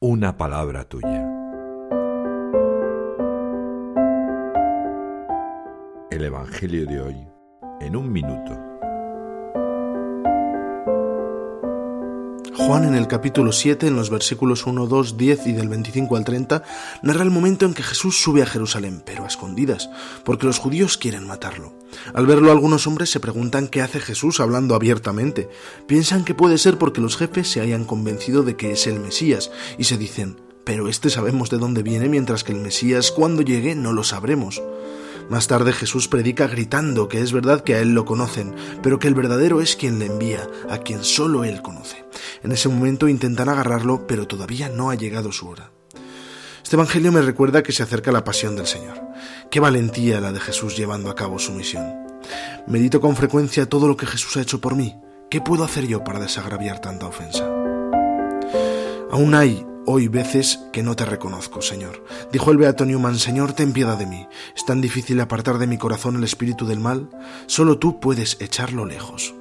una palabra tuya. El Evangelio de hoy en un minuto. Juan en el capítulo 7, en los versículos 1, 2, 10 y del 25 al 30, narra el momento en que Jesús sube a Jerusalén, pero a escondidas, porque los judíos quieren matarlo. Al verlo algunos hombres se preguntan qué hace Jesús hablando abiertamente. Piensan que puede ser porque los jefes se hayan convencido de que es el Mesías, y se dicen, pero este sabemos de dónde viene, mientras que el Mesías cuando llegue no lo sabremos. Más tarde Jesús predica gritando que es verdad que a Él lo conocen, pero que el verdadero es quien le envía, a quien solo Él conoce. En ese momento intentan agarrarlo, pero todavía no ha llegado su hora. Este Evangelio me recuerda que se acerca la pasión del Señor. Qué valentía la de Jesús llevando a cabo su misión. Medito con frecuencia todo lo que Jesús ha hecho por mí. ¿Qué puedo hacer yo para desagraviar tanta ofensa? Aún hay hoy veces que no te reconozco, Señor. Dijo el Beato Newman, Señor, ten piedad de mí. Es tan difícil apartar de mi corazón el espíritu del mal. Solo tú puedes echarlo lejos.